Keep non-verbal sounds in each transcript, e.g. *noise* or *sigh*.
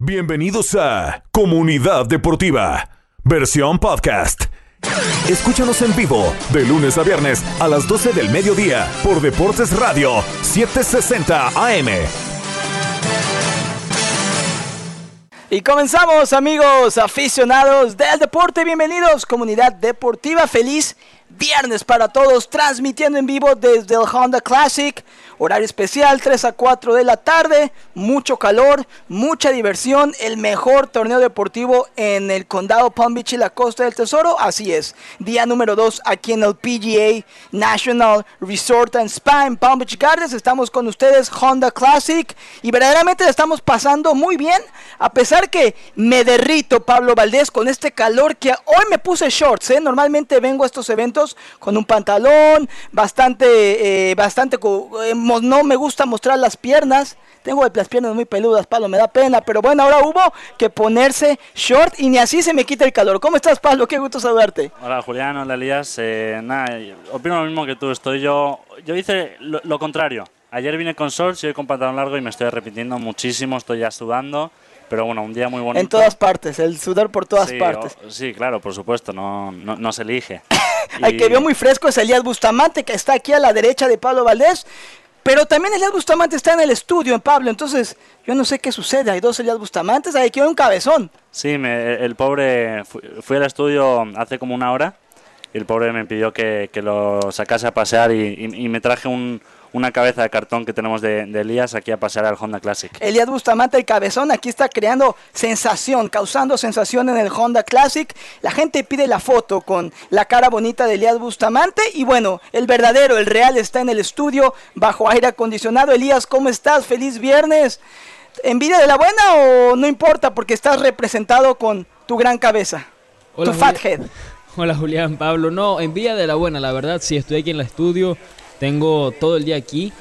Bienvenidos a Comunidad Deportiva, versión podcast. Escúchanos en vivo de lunes a viernes a las 12 del mediodía por Deportes Radio 760 AM. Y comenzamos amigos aficionados del deporte, bienvenidos comunidad deportiva, feliz viernes para todos, transmitiendo en vivo desde el Honda Classic. Horario especial, 3 a 4 de la tarde, mucho calor, mucha diversión, el mejor torneo deportivo en el condado Palm Beach y la Costa del Tesoro. Así es, día número 2 aquí en el PGA National Resort and Spa en Palm Beach Gardens. Estamos con ustedes, Honda Classic, y verdaderamente le estamos pasando muy bien, a pesar que me derrito, Pablo Valdés, con este calor que hoy me puse shorts. ¿eh? Normalmente vengo a estos eventos con un pantalón bastante, eh, bastante. Eh, no me gusta mostrar las piernas. Tengo las piernas muy peludas, Pablo, me da pena. Pero bueno, ahora hubo que ponerse short y ni así se me quita el calor. ¿Cómo estás, Pablo? Qué gusto saludarte. Hola, Julián. Hola, Elías. Eh, nada, opino lo mismo que tú. Estoy yo. Yo hice lo, contrario. Ayer vine con shorts y hoy con pantalón largo y me estoy repitiendo muchísimo. Estoy ya sudando. Pero bueno, un día muy bonito. En todas partes, el sudor por todas partes. sí, claro, por supuesto, no, no, se elige. *laughs* Hay que vio muy fresco es Elías Bustamante, que está aquí a la derecha de Pablo Valdés. Pero también Elías Bustamante está en el estudio, en Pablo. Entonces, yo no sé qué sucede. Hay dos Elías Bustamantes, hay que un cabezón. Sí, el pobre. Fui, al estudio hace como una hora y el pobre me pidió que, lo sacase a pasear y me traje un, una cabeza de cartón que tenemos de, Elías aquí a pasear al Honda Classic. Elías Bustamante, el cabezón, aquí está creando sensación, causando sensación en el Honda Classic. La gente pide la foto con la cara bonita de Elías Bustamante y bueno, el verdadero, el real está en el estudio bajo aire acondicionado. Elías, ¿cómo estás? Feliz viernes. ¿Envidia de la buena o no importa porque estás representado con tu gran cabeza? tu fat head. Hola Julián, Pablo. No, envidia de la buena, la verdad, sí, estoy aquí en el estudio tengo todo el día aquí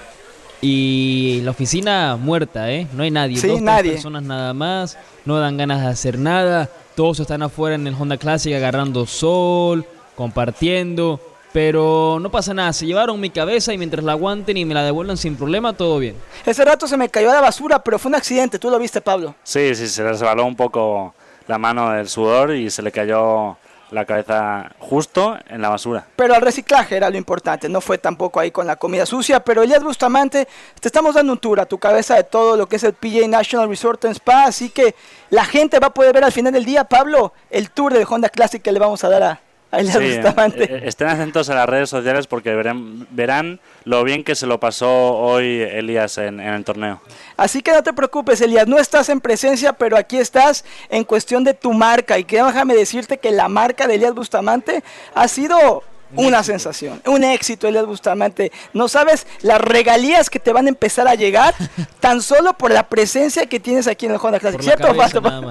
y la oficina muerta, ¿eh? No hay nadie. Sí, nadie. personas nada más. No dan ganas de hacer nada. Todos están afuera en el Honda Classic agarrando sol, compartiendo. Pero no pasa nada, se llevaron mi cabeza y mientras la aguanten y me la devuelvan sin problema, todo bien. Ese rato se me cayó a la basura, pero fue un accidente, ¿tú lo viste, Pablo? Sí, sí, se le resbaló un poco la mano del sudor y se le cayó la cabeza justo en la basura. Pero al reciclaje era lo importante, no fue tampoco ahí con la comida sucia. Pero Elías Bustamante, te estamos dando un tour a tu cabeza de todo lo que es el PJ National Resort and Spa, así que la gente va a poder ver al final del día, Pablo, el tour del Honda Classic que le vamos a dar a, sí, eh, eh, estén atentos a las redes sociales porque verán, verán lo bien que se lo pasó hoy Elías en, en, el torneo. Así que no te preocupes, Elías, no estás en presencia, pero aquí estás en cuestión de tu marca. Y que déjame decirte que la marca de Elías Bustamante ha sido una sensación, un éxito, Elias Bustamante. No sabes las regalías que te van a empezar a llegar *laughs* tan solo por la presencia que tienes aquí en el Honda Classic, ¿cierto,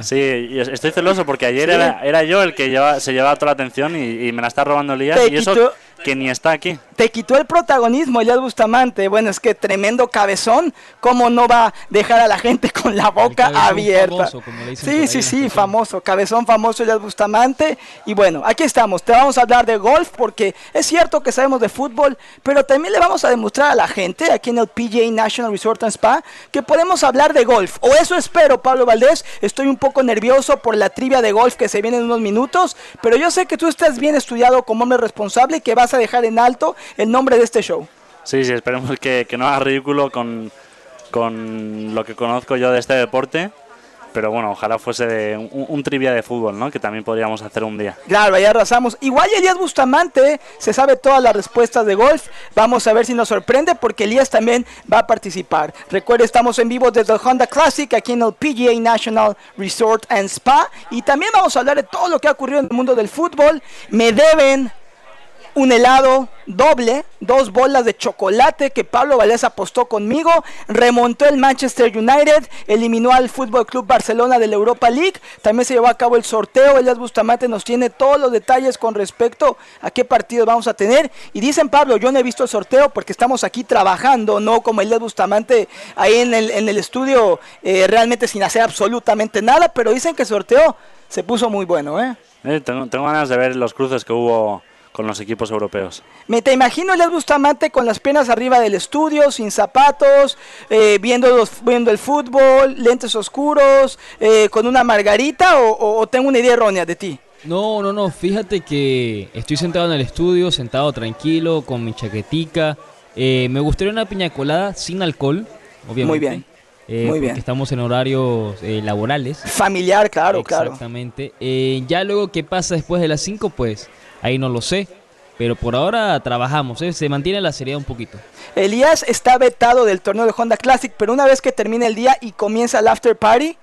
Sí, estoy celoso porque ayer era, yo el que se llevaba toda la atención y, me la está robando Elías. y eso que ni está aquí. Te quitó el protagonismo Elías Bustamante. Bueno, es que tremendo cabezón. ¿Cómo no va a dejar a la gente con la boca abierta? sí, sí, sí, famoso. Cabezón famoso Elías Bustamante. Y bueno, aquí estamos. Te vamos a hablar de golf porque es cierto que sabemos de fútbol, pero también le vamos a demostrar a la gente aquí en el PGA National Resort and Spa que podemos hablar de golf. O eso espero, Pablo Valdés. Estoy un poco nervioso por la trivia de golf que se viene en unos minutos, pero yo sé que tú estás bien estudiado como hombre responsable y que vas a dejar en alto el nombre de este show. Sí, sí, esperemos que, no haga ridículo con, con lo que conozco yo de este deporte pero bueno, ojalá fuese un, trivia de fútbol, ¿no? Que también podríamos hacer un día. Claro, ahí arrasamos. Igual Elías Bustamante se sabe todas las respuestas de golf. Vamos a ver si nos sorprende porque Elías también va a participar. Recuerde, estamos en vivo desde el Honda Classic aquí en el PGA National Resort and Spa y también vamos a hablar de todo lo que ha ocurrido en el mundo del fútbol. Me deben un helado doble, dos bolas de chocolate que Pablo Valdés apostó conmigo, remontó el Manchester United, eliminó al Fútbol Club Barcelona de la Europa League, también se llevó a cabo el sorteo, Elias Bustamante nos tiene todos los detalles con respecto a qué partidos vamos a tener. Y dicen Pablo, yo no he visto el sorteo porque estamos aquí trabajando, no como Elias Bustamante ahí en el, en el estudio eh, realmente sin hacer absolutamente nada, pero dicen que el sorteo se puso muy bueno, ¿eh? eh tengo, tengo ganas de ver los cruces que hubo con los equipos europeos. Me te imagino Elias Bustamante con las piernas arriba del estudio, sin zapatos, eh, viendo, los, viendo el fútbol, lentes oscuros, eh, con una margarita o, o tengo una idea errónea de ti. No, no, no, fíjate que estoy sentado en el estudio, sentado tranquilo, con mi chaquetica. Eh, me gustaría una piña colada sin alcohol, obviamente. Muy bien. eh, muy porque bien. Estamos en horarios eh, laborales. Familiar, claro, claro. Exactamente. Eh, ya luego qué pasa después de las 5, pues ahí no lo sé. Pero por ahora trabajamos, ¿eh? se mantiene la seriedad un poquito. Elías está vetado del torneo de Honda Classic, pero una vez que termine el día y comienza el after party,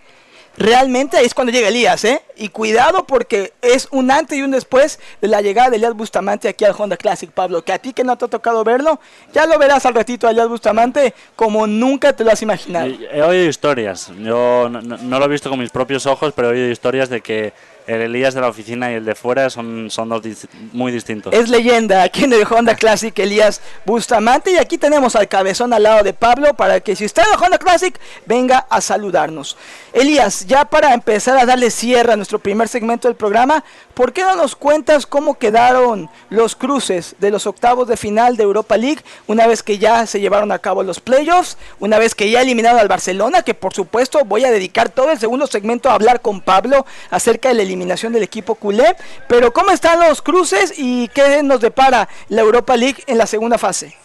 realmente ahí es cuando llega Elías, ¿eh? Y cuidado porque es un antes y un después de la llegada de Elías Bustamante aquí al Honda Classic, Pablo. Que a ti que no te ha tocado verlo, ya lo verás al ratito a Elías Bustamante como nunca te lo has imaginado. He oído historias, yo no, no- no lo he visto con mis propios ojos, pero he oído historias de que el Elías de la oficina y el de fuera son, son dos dis- muy distintos. Es leyenda aquí en el Honda *laughs* Classic Elías Bustamante y aquí tenemos al cabezón al lado de Pablo para que si está en el Honda Classic venga a saludarnos. Elías, ya para empezar a darle cierre a nuestro primer segmento del programa, ¿por qué no nos cuentas cómo quedaron los cruces de los octavos de final de Europa League una vez que ya se llevaron a cabo los playoffs, una vez que ya eliminaron al Barcelona, que por supuesto voy a dedicar todo el segundo segmento a hablar con Pablo acerca de la eliminación del equipo culé, pero ¿cómo están los cruces y qué nos depara la Europa League en la segunda fase?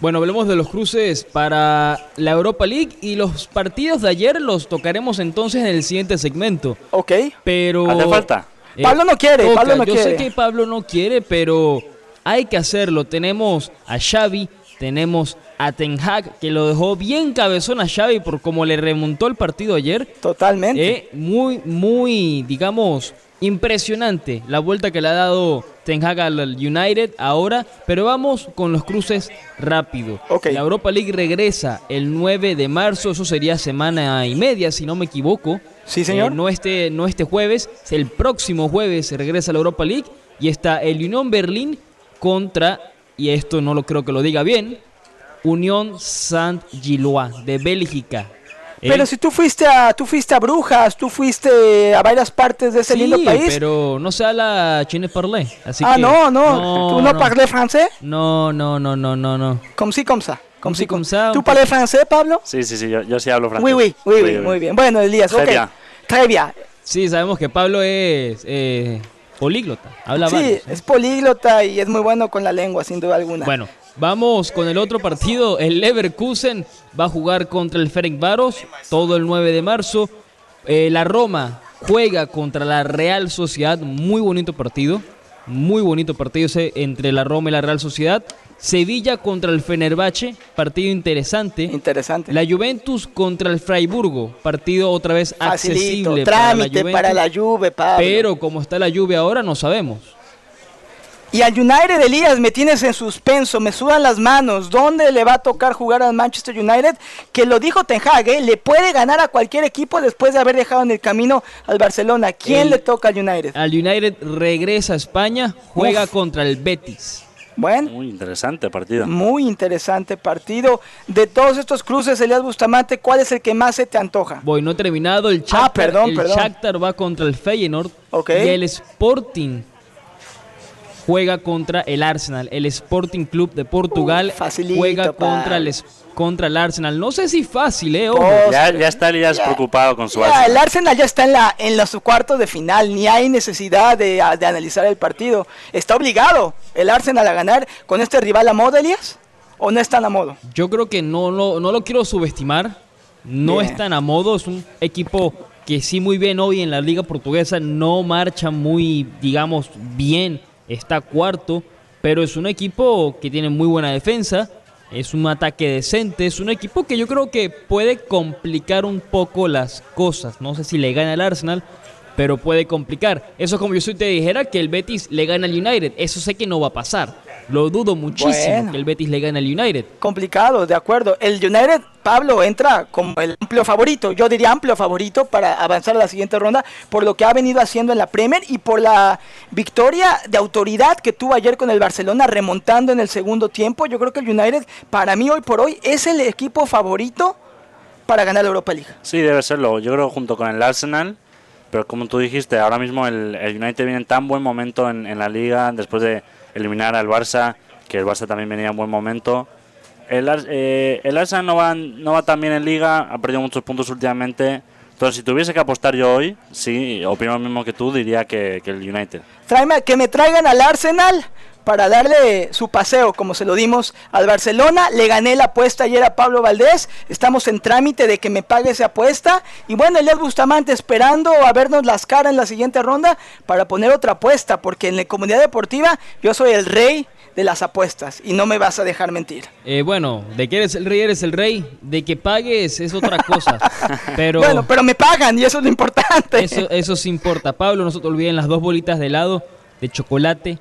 Bueno, hablemos de los cruces para la Europa League y los partidos de ayer los tocaremos entonces en el siguiente segmento. ¿Ok? Pero ¿Hace falta? Eh, Pablo no quiere, toca. Pablo no Yo quiere. sé que Pablo no quiere, pero hay que hacerlo. Tenemos a Xavi, tenemos a Ten Hag, que lo dejó bien cabezón a Xavi por cómo le remontó el partido ayer. Totalmente. Eh, muy, muy, digamos, impresionante la vuelta que le ha dado Ten Hag al United ahora, pero vamos con los cruces rápido. Ok. La Europa League regresa el 9 de marzo, eso sería semana y media, si no me equivoco. Sí, señor. Eh, no, este, no este jueves, el próximo jueves regresa la Europa League y está el Unión Berlín contra, y esto no lo creo que lo diga bien, Unión Saint-Gillois de Bélgica. Eh, Pero si tú fuiste a tú fuiste a Brujas, tú fuiste a varias partes de ese sí, lindo país. pero no se habla chine parlé, así ah, que no, no, ¿Tú no, parles francés? No, no, no, no, no, no. Comme si, comme ça. Comme si, comme ça, ¿Tú parles francés, Pablo? Sí, sí, sí, yo, yo sí hablo francés. Oui, oui, oui, oui, Oui, oui. muy bien. Bueno, Elías, Très ok. bien. Très bien. Sí, sabemos que Pablo es eh, políglota, habla Sí, varios, ¿eh? es políglota y es muy bueno con la lengua, sin duda alguna. Bueno, vamos con el otro partido. El Leverkusen va a jugar contra el Ferencváros todo el 9 de marzo. Eh, la Roma juega contra la Real Sociedad. Muy bonito partido. Muy bonito partido ese entre la Roma y la Real Sociedad. Sevilla contra el Fenerbahce. Partido interesante. Interesante. La Juventus contra el Freiburgo. Partido otra vez Facilito, accesible para la para Juve, Pablo. Pero como está la lluvia ahora, no sabemos. Y al United Elías me tienes en suspenso, me sudan las manos. ¿Dónde le va a tocar jugar al Manchester United? Que lo dijo Ten Hag, ¿eh? le puede ganar a cualquier equipo después de haber dejado en el camino al Barcelona. ¿Quién El- le toca al United? Al United regresa a España, juega Uf. contra el Betis. Bueno, Muy interesante partido. muy interesante partido. De todos estos cruces, Elías Bustamante, ¿cuál es el que más se te antoja? Voy, no he terminado. El Shakhtar, Ah, perdón, el perdón. Shakhtar va contra el Feyenoord. Ok. Y el Sporting juega contra el Arsenal. El Sporting Club de Portugal Uh, facilito, juega contra el, es- contra el Arsenal. No sé si fácil, ¿eh? Ojo. Oh, Ya, ya está Elías Ya. preocupado con su Ya, Arsenal. el Arsenal ya está en la en los cuartos de final, ni hay necesidad de, de analizar el partido. Está obligado el Arsenal a ganar con este rival a modo, Elías, o no están a modo. Yo creo que no, lo- no lo quiero subestimar. No Bien. están a modo. Es un equipo que sí muy bien hoy en la liga portuguesa. No marcha muy, digamos, bien. Está cuarto. Pero es un equipo que tiene muy buena defensa. Es un ataque decente. Es un equipo que yo creo que puede complicar un poco las cosas. No sé si le gana al Arsenal. Pero puede complicar. Eso es como yo si te dijera que el Betis le gana al United. Eso sé que no va a pasar. Lo dudo muchísimo Bueno. que el Betis le gane al United. Complicado, de acuerdo. El United, Pablo, entra como el amplio favorito, yo diría amplio favorito para avanzar a la siguiente ronda por lo que ha venido haciendo en la Premier y por la victoria de autoridad que tuvo ayer con el Barcelona remontando en el segundo tiempo. Yo creo que el United, para mí hoy por hoy, es el equipo favorito para ganar la Europa League. Sí, debe serlo. Yo creo junto con el Arsenal. Pero como tú dijiste, ahora mismo el, el United viene en tan buen momento en, en la liga después de eliminar al Barça, que el Barça también venía en buen momento. El, eh, el Barça no va, no va tan bien en Liga, ha perdido muchos puntos últimamente. Entonces, si tuviese que apostar yo hoy, sí, opino lo mismo que tú, diría que, que el United. Tráeme, que me traigan al Arsenal para darle su paseo, como se lo dimos al Barcelona. Le gané la apuesta ayer a Pablo Valdés. Estamos en trámite de que me pague esa apuesta. Y bueno, Elias Bustamante esperando a vernos las caras en la siguiente ronda para poner otra apuesta, porque en la comunidad deportiva yo soy el rey de las apuestas y no me vas a dejar mentir. Eh, bueno, de que eres el rey, eres el rey. De que pagues es otra cosa. *laughs* Pero, Bueno, pero me pagan y eso es lo importante. eso, eso sí importa. Pablo, no se te olviden las dos bolitas de helado de chocolate.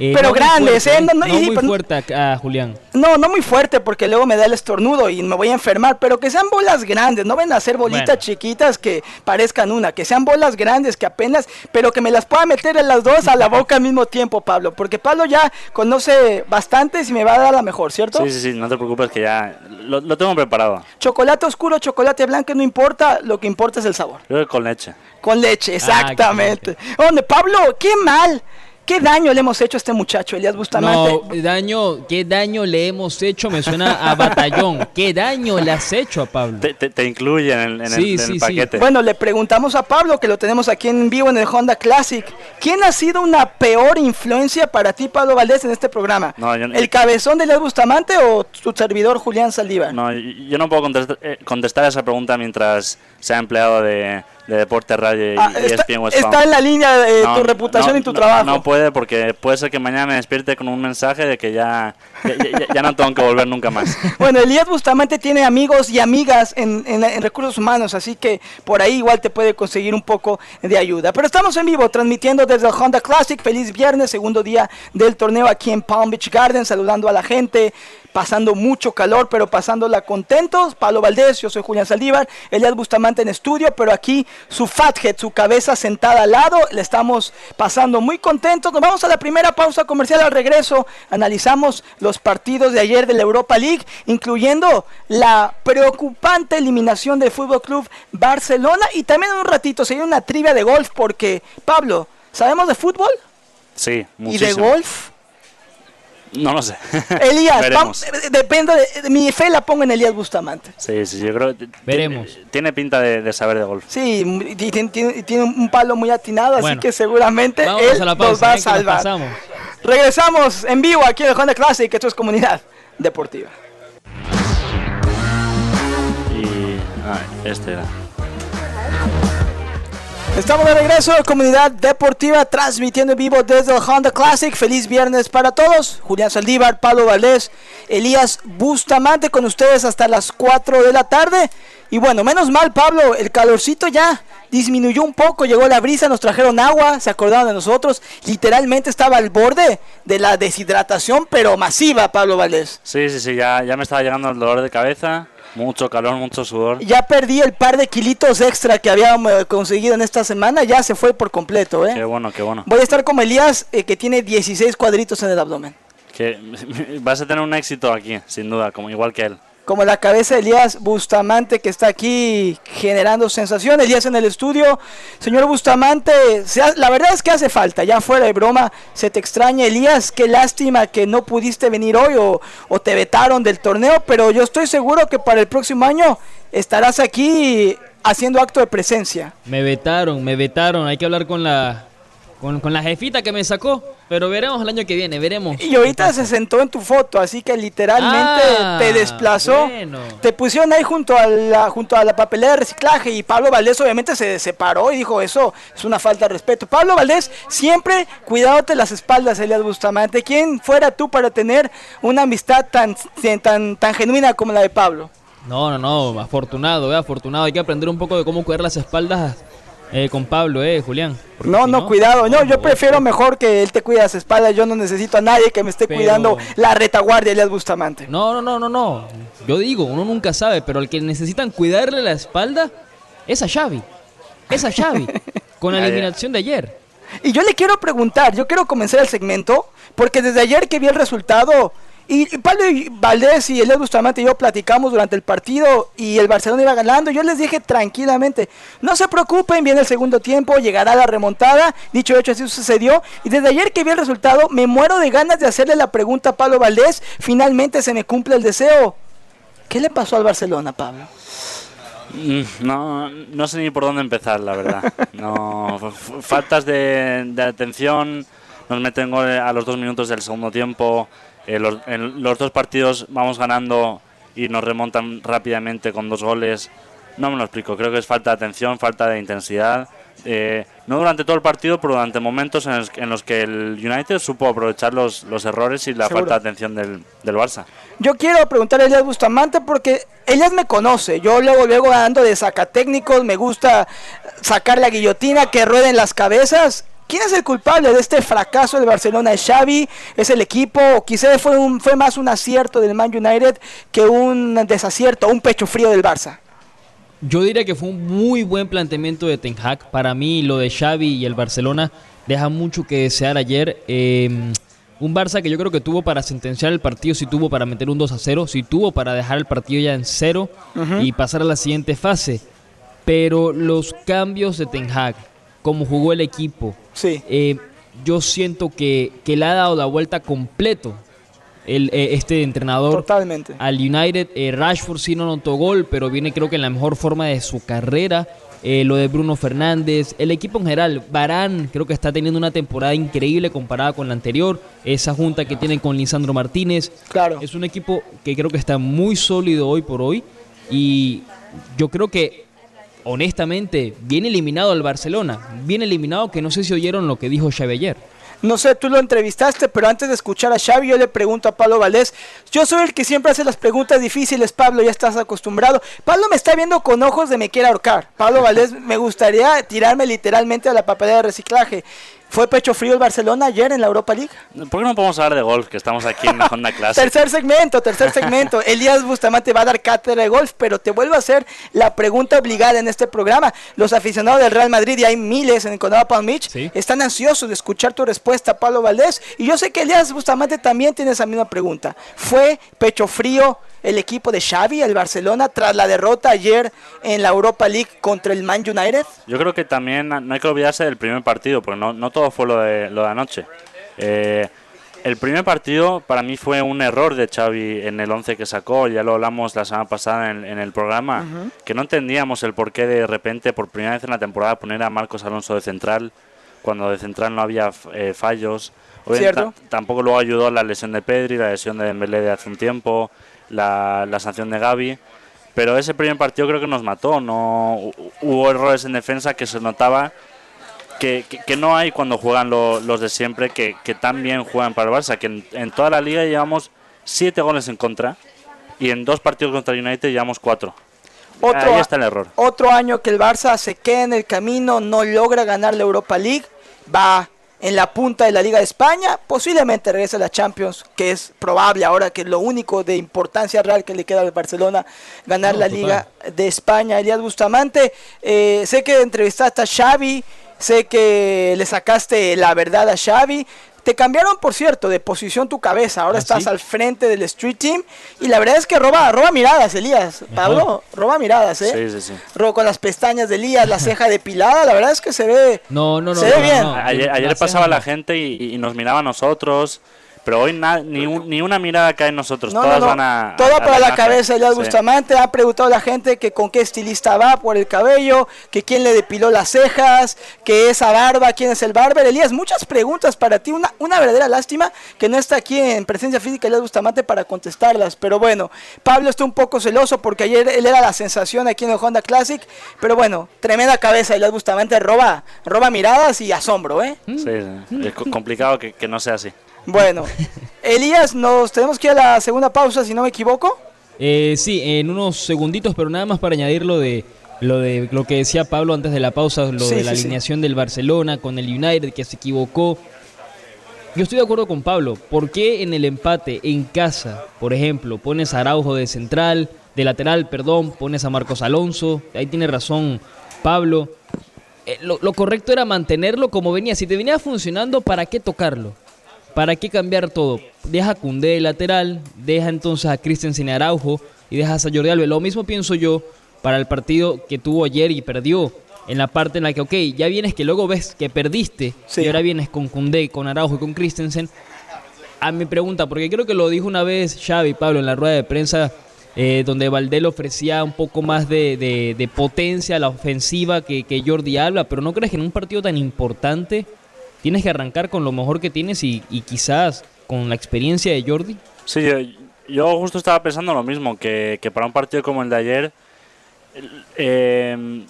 Eh, Pero no grandes, fuerte, ¿eh? No, no, y- muy pero- fuerte acá, Julián. No, no muy fuerte porque luego me da el estornudo y me voy a enfermar, pero que sean bolas grandes, no ven a ser bolitas Bueno. chiquitas que parezcan una, que sean bolas grandes que apenas, pero que me las pueda meter en las dos a la boca al mismo tiempo, Pablo, porque Pablo ya conoce bastantes y me va a dar la mejor, ¿cierto? Sí, sí, sí, no te preocupes que ya lo, lo tengo preparado. Chocolate oscuro, chocolate blanco, no importa, lo que importa es el sabor. Creo que con leche. Con leche, Ah, exactamente. ¿Dónde, Pablo? Qué mal, qué daño le hemos hecho a este muchacho, Elías Bustamante. No, daño, ¿qué daño le hemos hecho? Me suena a batallón. *laughs* ¿Qué daño le has hecho a Pablo? Te, te, te incluye en el, en el- Sí, en el sí, sí. paquete. Bueno, le preguntamos a Pablo, que lo tenemos aquí en vivo en el Honda Classic. ¿Quién ha sido una peor influencia para ti, Pablo Valdés, en este programa? No, yo no- ¿El cabezón de Elias Bustamante o tu servidor Julián Saldívar? No, yo no puedo contestar, eh, contestar esa pregunta mientras sea empleado de, de Deporte Radio y, Ah, y está, ESPN West está en la línea de No, tu reputación no, y tu no, trabajo. No puede porque puede ser que mañana me despierte con un mensaje de que ya, ya, ya- ya no tengo que volver nunca más. *laughs* Bueno, Elías Bustamante tiene amigos y amigas en, en- en recursos humanos, así que por ahí igual te puede conseguir un poco de ayuda. Pero estamos en vivo, transmitiendo desde el Honda Classic. Feliz viernes, segundo día del torneo aquí en Palm Beach Garden, saludando a la gente, pasando mucho calor, pero pasándola contentos. Pablo Valdés, yo soy Julián Saldívar, Elías Bustamante en estudio, pero aquí su fathead, su cabeza sentada al lado, le estamos pasando muy contentos. Nos vamos a la primera pausa comercial al regreso. Analizamos los partidos de ayer de la Europa League, incluyendo la preocupante eliminación del Fútbol Club Barcelona y también en un ratito se una trivia de golf porque Pablo, ¿sabemos de fútbol Sí, y muchísimo. de golf? No lo sé. *laughs* Elías, Veremos. vamos- depende de, de- mi fe la pongo en Elías Bustamante. Sí, sí, yo creo Veremos. Tiene, pinta de, de saber de golf. Sí, y tiene, tiene- un palo muy atinado, así que seguramente él a la nos va a ¿eh? nos salvar. Regresamos en vivo aquí en el Honda Classic, esto es comunidad deportiva. Y. Ah, este era. Estamos de regreso Comunidad Deportiva, transmitiendo en vivo desde el Honda Classic. Feliz viernes para todos. Julián Saldívar, Pablo Valdés, Elías Bustamante con ustedes hasta las 4 de la tarde. Y bueno, menos mal, Pablo, el calorcito ya disminuyó un poco. Llegó la brisa, nos trajeron agua, se acordaron de nosotros. Literalmente estaba al borde de la deshidratación, pero masiva, Pablo Valdés. Sí, sí, sí, ya, ya me estaba llegando el dolor de cabeza. Mucho calor, mucho sudor. Ya perdí el par de kilitos extra que habíamos eh, conseguido en esta semana, ya se fue por completo, ¿eh? Qué bueno, qué bueno. Voy a estar como Elías, eh, que tiene 16 cuadritos en el abdomen. Que *laughs* vas a tener un éxito aquí, sin duda, como igual que él. Como la cabeza de Elías Bustamante, que está aquí generando sensación. Elías en el estudio. Señor Bustamante, la verdad es que hace falta, ya fuera de broma, se te extraña. Elías, qué lástima que no pudiste venir hoy o, o te vetaron del torneo, pero yo estoy seguro que para el próximo año estarás aquí haciendo acto de presencia. Me vetaron, me vetaron. Hay que hablar con la, con, con la jefita que me sacó. Pero veremos el año que viene, veremos. Y ahorita se sentó en tu foto, así que literalmente Ah, te desplazó. bueno. Te pusieron ahí junto a la junto a la papelera de reciclaje y Pablo Valdés obviamente se separó y dijo eso es una falta de respeto. Pablo Valdés siempre cuidándote las espaldas, Elias Bustamante. ¿Quién fuera tú para tener una amistad tan tan tan genuina como la de Pablo? No, no, no, afortunado, eh, afortunado. Hay que aprender un poco de cómo cuidar las espaldas eh, con Pablo, eh, Julián. No, si no, cuidado. No, yo no, prefiero mejor que él te cuide las espaldas. Yo no necesito a nadie que me esté Pero- cuidando la retaguardia, Elias Bustamante. No, no, no, no, no. Yo digo, uno nunca sabe, pero el que necesitan cuidarle la espalda es a Xavi. Es a Xavi. *laughs* con la ya. eliminación de ayer. Y yo le quiero preguntar, yo quiero comenzar el segmento, porque desde ayer que vi el resultado Y, Pablo y Valdés y Elias Bustamante y yo platicamos durante el partido y el Barcelona iba ganando. Yo les dije tranquilamente, no se preocupen, viene el segundo tiempo, llegará la remontada. Dicho hecho, así sucedió. Y desde ayer que vi el resultado, me muero de ganas de hacerle la pregunta a Pablo Valdés. Finalmente se me cumple el deseo. ¿Qué le pasó al Barcelona, Pablo? Mm, No, no sé ni por dónde empezar, la verdad. No, faltas de, atención, nos meten a los dos minutos del segundo tiempo. Eh, los, en los dos partidos vamos ganando y nos remontan rápidamente con dos goles. No me lo explico, creo que es falta de atención, falta de intensidad. Eh, no durante todo el partido, pero durante momentos en los, en los que el United supo aprovechar los, los errores y la Seguro. falta de atención del, del Barça. Yo quiero preguntarle a Elias Bustamante porque Elias me conoce. Yo luego, luego ando de sacatécnicos, me gusta sacar la guillotina, que rueden las cabezas. ¿Quién es el culpable de este fracaso del Barcelona? ¿Es Xavi? ¿Es el equipo? ¿O quizá fue, un, fue más un acierto del Man United que un desacierto, un pecho frío del Barça? Yo diría que fue un muy buen planteamiento de Ten Hag. Para mí, lo de Xavi y el Barcelona deja mucho que desear ayer. Eh, un Barça que yo creo que tuvo para sentenciar el partido, si tuvo para meter un 2 a 0, si tuvo para dejar el partido ya en cero y pasar a la siguiente fase. Pero los cambios de Ten Hag, como jugó el equipo, Sí. eh, yo siento que, que le ha dado la vuelta completo el, eh, este entrenador Totalmente. al United. Eh, Rashford sí no anotó gol, pero viene creo que en la mejor forma de su carrera. Eh, lo de Bruno Fernández, el equipo en general, Barán creo que está teniendo una temporada increíble comparada con la anterior. Esa junta que tienen con Lisandro Martínez. Claro. Es un equipo que creo que está muy sólido hoy por hoy. Y yo creo que, honestamente, viene eliminado al Barcelona. Viene eliminado que no sé si oyeron lo que dijo Xavi ayer. No sé, tú lo entrevistaste, pero antes de escuchar a Xavi, yo le pregunto a Pablo Valdés. Yo soy el que siempre hace las preguntas difíciles, Pablo, ya estás acostumbrado. Pablo me está viendo con ojos de me quiere ahorcar. Pablo Valdés, me gustaría tirarme literalmente a la papelera de reciclaje. ¿Fue pecho frío el Barcelona ayer en la Europa League? ¿Por qué no podemos hablar de golf? Que estamos aquí en la Honda *laughs* Classic. Tercer segmento, tercer segmento. *laughs* Elías Bustamante va a dar cátedra de golf, pero te vuelvo a hacer la pregunta obligada en este programa. Los aficionados del Real Madrid, y hay miles en el Condado Palm Beach, Sí. están ansiosos de escuchar tu respuesta, Pablo Valdés. Y yo sé que Elías Bustamante también tiene esa misma pregunta. ¿Fue pecho frío el equipo de Xavi, el Barcelona, tras la derrota ayer en la Europa League contra el Man United? Yo creo que también no hay que olvidarse del primer partido, porque no, no todo fue lo de, lo de anoche. Eh, el primer partido para mí fue un error de Xavi en el 11 que sacó, ya lo hablamos la semana pasada en, en el programa, que no entendíamos el por qué de repente, por primera vez en la temporada, poner a Marcos Alonso de central, cuando de central no había eh, fallos. Obviamente, tampoco luego ayudó la lesión de Pedri, la lesión de Dembélé de hace un tiempo, la, la sanción de Gaby. Pero ese primer partido creo que nos mató. No hu- hubo errores en defensa que se notaba que, que- que no hay cuando juegan lo- los de siempre, que, que tan bien juegan para el Barça. Que en, en toda la liga llevamos siete goles en contra y en dos partidos contra el United llevamos cuatro. Otro, Ahí está el error. Otro año que el Barça se queda en el camino, no logra ganar la Europa League, va en la punta de la Liga de España, posiblemente regrese a la Champions, que es probable ahora que lo único de importancia real que le queda al Barcelona, ganar No, la total. Liga de España. Elías Bustamante, eh, sé que entrevistaste a Xavi, sé que le sacaste la verdad a Xavi. Te cambiaron, por cierto, de posición tu cabeza. Ahora ¿Ah, estás sí? al frente del Street Team. Y la verdad es que roba, roba miradas, Elías. Pablo, roba miradas, ¿eh? Sí, sí, sí. Ro- con las pestañas de Elías, la ceja depilada, la verdad es que se ve. No, no, no. Se no, ve no, bien. no. Ayer, pasaba la gente y, y nos miraba a nosotros, pero hoy na- ni, un- ni una mirada cae en nosotros. No, no, Todas no. van a. Toda a- a para la cabeza, Sí. Bustamante. Ha preguntado a la gente que con qué estilista va por el cabello, que quién le depiló las cejas, que esa barba, quién es el barber. Elías, muchas preguntas para ti. Una, una verdadera lástima que no está aquí en presencia física Elías Bustamante para contestarlas. Pero bueno, Pablo está un poco celoso porque ayer él era la sensación aquí en el Honda Classic. Pero bueno, tremenda cabeza, Elías Bustamante roba, roba miradas y asombro, ¿eh? Sí, sí. Es co- complicado que, que no sea así. Bueno, *laughs* Elías, nos tenemos que ir a la segunda pausa, si no me equivoco. Eh, sí, en unos segunditos, pero nada más para añadir lo de lo de lo que decía Pablo antes de la pausa, lo Sí, de la sí, sí. alineación del Barcelona con el United que se equivocó. Yo estoy de acuerdo con Pablo. ¿Por qué en el empate en casa, por ejemplo, pones a Araujo de central, de lateral, perdón, pones a Marcos Alonso? Ahí tiene razón Pablo. Eh, lo, lo correcto era mantenerlo como venía. Si te venía funcionando, ¿para qué tocarlo? ¿Para qué cambiar todo? Deja a Koundé de lateral, deja entonces a Christensen y Araujo y dejas a Jordi Alba. Lo mismo pienso yo para el partido que tuvo ayer y perdió. En la parte en la que, ok, ya vienes que luego ves que perdiste Sí. y ahora vienes con Koundé, con Araujo y con Christensen. A mi pregunta, porque creo que lo dijo una vez Xavi Pablo en la rueda de prensa, eh, donde Valdés le ofrecía un poco más de, de- de potencia a la ofensiva que, que Jordi Alba, pero ¿no crees que en un partido tan importante tienes que arrancar con lo mejor que tienes y, y quizás con la experiencia de Jordi? Sí, yo, yo justo estaba pensando lo mismo, que, que para un partido como el de ayer, eh,